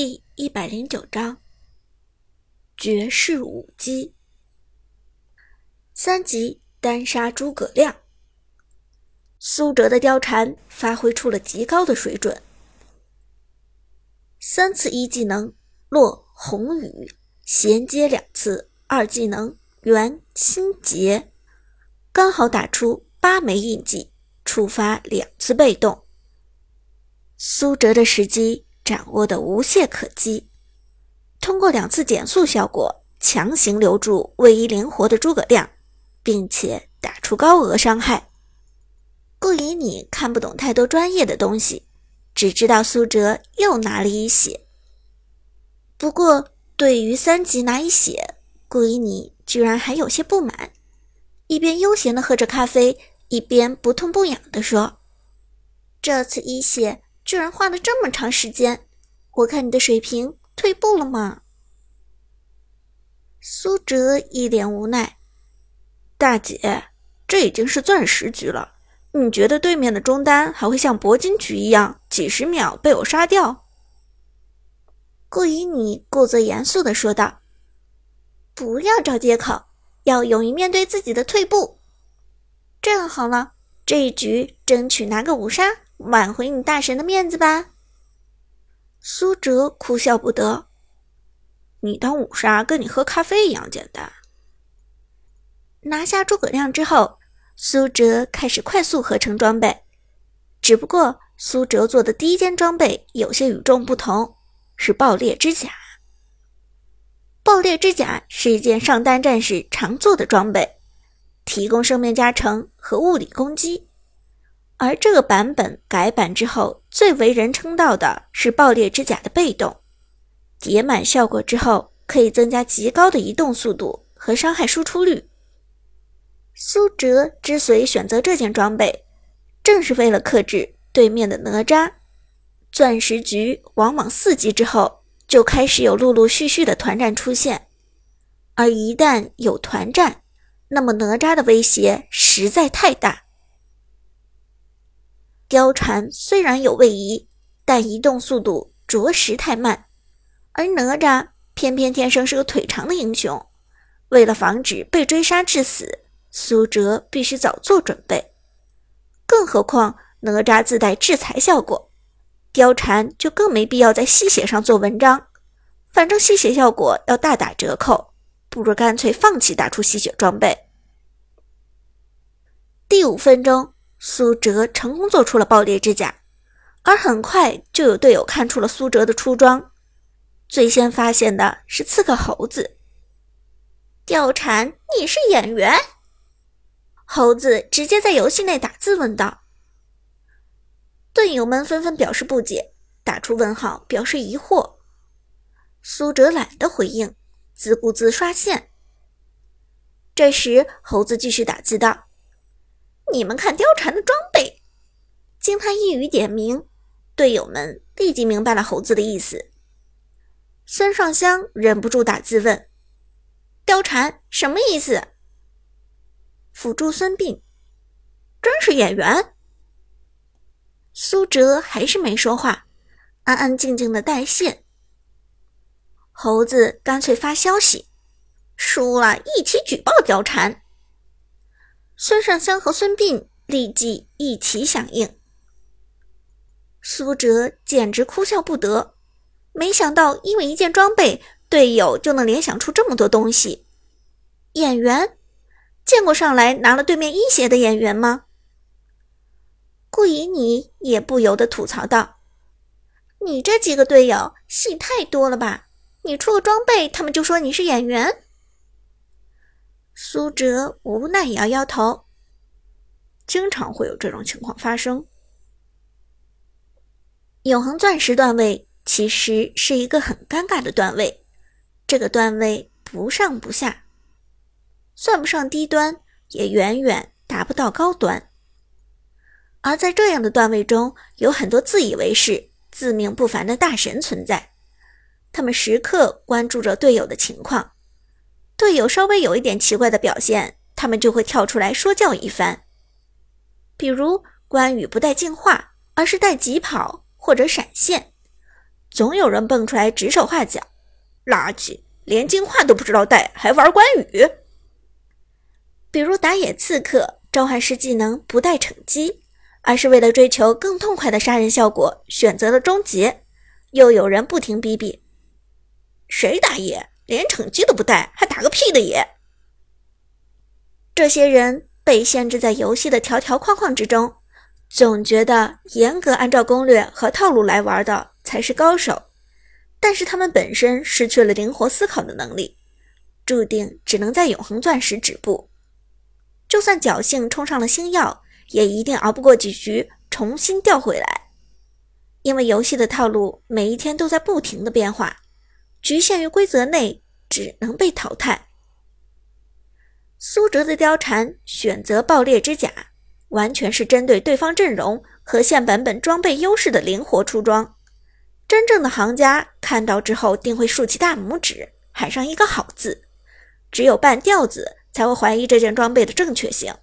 第一百零九章绝世武姬。三级单杀诸葛亮，苏哲的貂蝉发挥出了极高的水准。三次一技能落红雨，衔接两次二技能元心结，刚好打出八枚印记，触发两次被动。苏哲的时机。掌握的无懈可击，通过两次减速效果，强行留住位移灵活的诸葛亮，并且打出高额伤害。顾以你看不懂太多专业的东西，只知道苏哲又拿了一血。不过，对于三级拿一血，顾以你居然还有些不满，一边悠闲的喝着咖啡，一边不痛不痒的说：“这次一血。”居然花了这么长时间，我看你的水平退步了吗？苏哲一脸无奈：“大姐，这已经是钻石局了，你觉得对面的中单还会像铂金局一样，几十秒被我杀掉？”顾以你故作严肃的说道：“不要找借口，要勇于面对自己的退步。这样好了，这一局争取拿个五杀。”挽回你大神的面子吧，苏哲哭笑不得。你当五杀跟你喝咖啡一样简单。拿下诸葛亮之后，苏哲开始快速合成装备。只不过苏哲做的第一件装备有些与众不同，是爆裂之甲。爆裂之甲是一件上单战士常做的装备，提供生命加成和物理攻击。而这个版本改版之后，最为人称道的是爆裂之甲的被动叠满效果之后，可以增加极高的移动速度和伤害输出率。苏哲之所以选择这件装备，正是为了克制对面的哪吒。钻石局往往四级之后就开始有陆陆续续的团战出现，而一旦有团战，那么哪吒的威胁实在太大。貂蝉虽然有位移，但移动速度着实太慢，而哪吒偏偏天生是个腿长的英雄。为了防止被追杀致死，苏哲必须早做准备。更何况哪吒自带制裁效果，貂蝉就更没必要在吸血上做文章。反正吸血效果要大打折扣，不如干脆放弃打出吸血装备。第五分钟。苏哲成功做出了爆裂之甲，而很快就有队友看出了苏哲的出装。最先发现的是刺客猴子。貂蝉，你是演员？猴子直接在游戏内打字问道。队友们纷纷表示不解，打出问号表示疑惑。苏哲懒得回应，自顾自刷线。这时，猴子继续打字道。你们看貂蝉的装备，经他一语点名，队友们立即明白了猴子的意思。孙尚香忍不住打字问：“貂蝉什么意思？”辅助孙膑：“真是演员。”苏哲还是没说话，安安静静的带线。猴子干脆发消息：“输了一起举报貂蝉。”孙尚香和孙膑立即一起响应，苏哲简直哭笑不得。没想到，因为一件装备，队友就能联想出这么多东西。演员见过上来拿了对面一血的演员吗？顾以你也不由得吐槽道：“你这几个队友戏太多了吧？你出个装备，他们就说你是演员。”苏哲无奈摇摇头，经常会有这种情况发生。永恒钻石段位其实是一个很尴尬的段位，这个段位不上不下，算不上低端，也远远达不到高端。而在这样的段位中，有很多自以为是、自命不凡的大神存在，他们时刻关注着队友的情况。队友稍微有一点奇怪的表现，他们就会跳出来说教一番。比如关羽不带净化，而是带疾跑或者闪现，总有人蹦出来指手画脚：“垃圾，连净化都不知道带，还玩关羽。”比如打野刺客召唤师技能不带惩击，而是为了追求更痛快的杀人效果，选择了终结。又有人不停逼逼：“谁打野连惩击都不带，还打个屁的野？”这些人被限制在游戏的条条框框之中，总觉得严格按照攻略和套路来玩的才是高手，但是他们本身失去了灵活思考的能力，注定只能在永恒钻石止步。就算侥幸冲上了星耀，也一定熬不过几局，重新掉回来。因为游戏的套路每一天都在不停的变化，局限于规则内，只能被淘汰。苏哲的貂蝉选择爆裂之甲，完全是针对对方阵容和现版本装备优势的灵活出装。真正的行家看到之后，定会竖起大拇指，喊上一个好字。只有半吊子才会怀疑这件装备的正确性。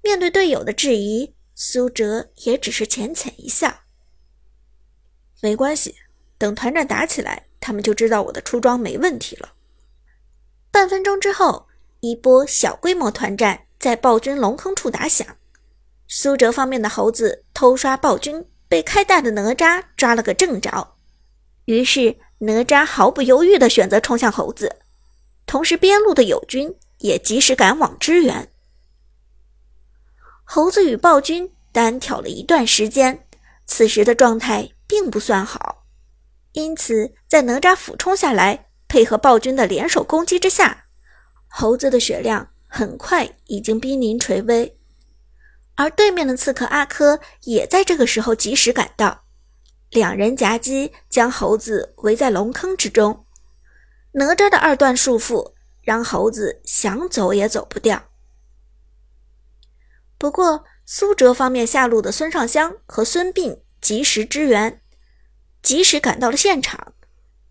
面对队友的质疑，苏哲也只是浅浅一笑：“没关系，等团战打起来，他们就知道我的出装没问题了。”半分钟之后，一波小规模团战在暴君龙坑处打响。苏哲方面的猴子偷刷暴君，被开大的哪吒抓了个正着。于是哪吒毫不犹豫地选择冲向猴子，同时边路的友军也及时赶往支援。猴子与暴君单挑了一段时间，此时的状态并不算好，因此在哪吒俯冲下来。配合暴君的联手攻击之下，猴子的血量很快已经濒临垂危，而对面的刺客阿珂也在这个时候及时赶到，两人夹击将猴子围在龙坑之中。哪吒的二段束缚让猴子想走也走不掉。不过苏哲方面下路的孙尚香和孙膑及时支援，及时赶到了现场。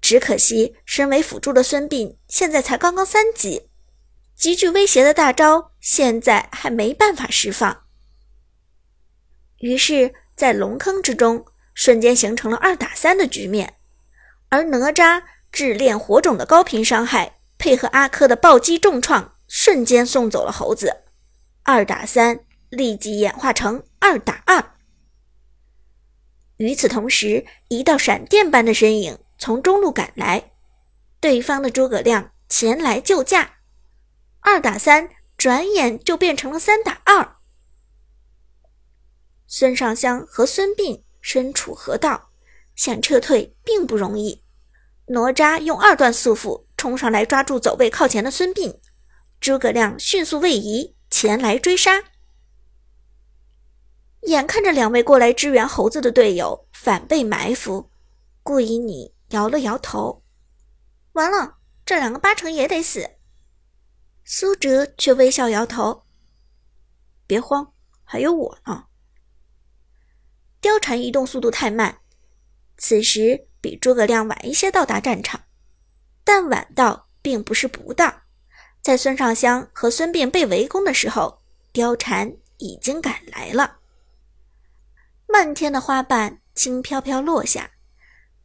只可惜，身为辅助的孙膑现在才刚刚三级，极具威胁的大招现在还没办法释放。于是，在龙坑之中，瞬间形成了二打三的局面。而哪吒炙炼火种的高频伤害，配合阿珂的暴击重创，瞬间送走了猴子。二打三立即演化成二打二。与此同时，一道闪电般的身影。从中路赶来，对方的诸葛亮前来救驾，二打三，转眼就变成了三打二。孙尚香和孙膑身处河道，想撤退并不容易。哪吒用二段束缚冲上来抓住走位靠前的孙膑，诸葛亮迅速位移前来追杀。眼看着两位过来支援猴子的队友反被埋伏，顾以你。摇了摇头，完了，这两个八成也得死。苏哲却微笑摇头：“别慌，还有我呢。”貂蝉移动速度太慢，此时比诸葛亮晚一些到达战场，但晚到并不是不到。在孙尚香和孙膑被围攻的时候，貂蝉已经赶来了。漫天的花瓣轻飘飘落下。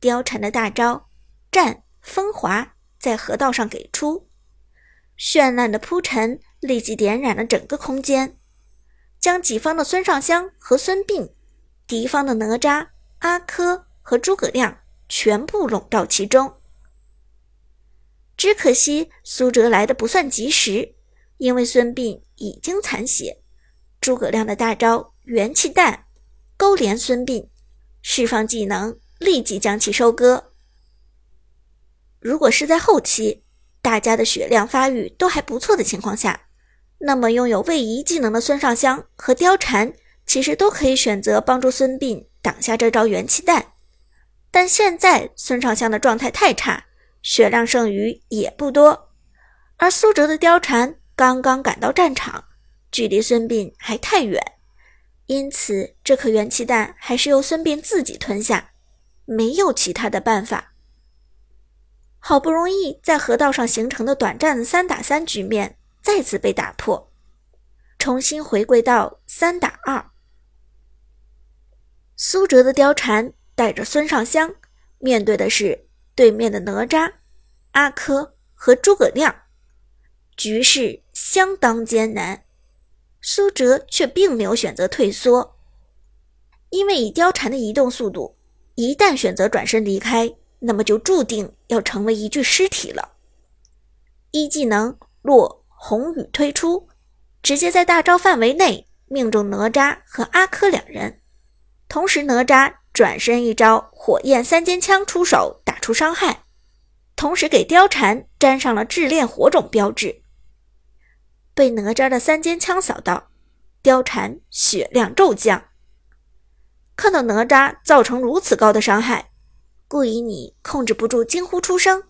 貂蝉的大招“战风华”在河道上给出，绚烂的铺陈立即点燃了整个空间，将己方的孙尚香和孙膑，敌方的哪吒、阿珂和诸葛亮全部笼罩其中。只可惜苏哲来的不算及时，因为孙膑已经残血，诸葛亮的大招元气弹勾连孙膑，释放技能。立即将其收割。如果是在后期，大家的血量发育都还不错的情况下，那么拥有位移技能的孙尚香和貂蝉，其实都可以选择帮助孙膑挡下这招元气弹。但现在孙尚香的状态太差，血量剩余也不多，而苏哲的貂蝉刚刚赶到战场，距离孙膑还太远，因此这颗元气弹还是由孙膑自己吞下。没有其他的办法。好不容易在河道上形成的短暂的三打三局面再次被打破，重新回归到三打二。苏哲的貂蝉带着孙尚香，面对的是对面的哪吒、阿珂和诸葛亮，局势相当艰难。苏哲却并没有选择退缩，因为以貂蝉的移动速度，一旦选择转身离开，那么就注定要成为一具尸体了。一技能落红雨推出，直接在大招范围内命中哪吒和阿珂两人，同时哪吒转身一招火焰三尖枪出手打出伤害，同时给貂蝉粘上了炙炼火种标志。被哪吒的三尖枪扫到，貂蝉血量骤降。看到哪吒造成如此高的伤害，顾以你控制不住惊呼出声：“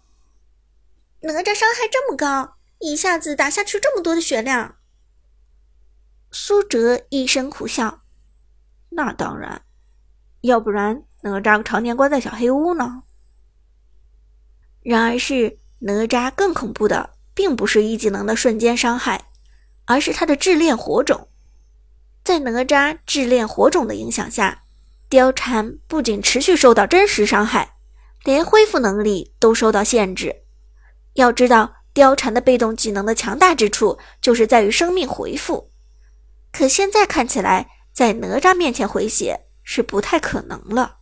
哪吒伤害这么高，一下子打下去这么多的血量。”苏哲一声苦笑：“那当然，要不然哪吒常年关在小黑屋呢？”然而是哪吒更恐怖的，并不是一技能的瞬间伤害。而是他的炙炼火种，在哪吒炙炼火种的影响下，貂蝉不仅持续受到真实伤害，连恢复能力都受到限制。要知道，貂蝉的被动技能的强大之处就是在于生命回复，可现在看起来，在哪吒面前回血是不太可能了。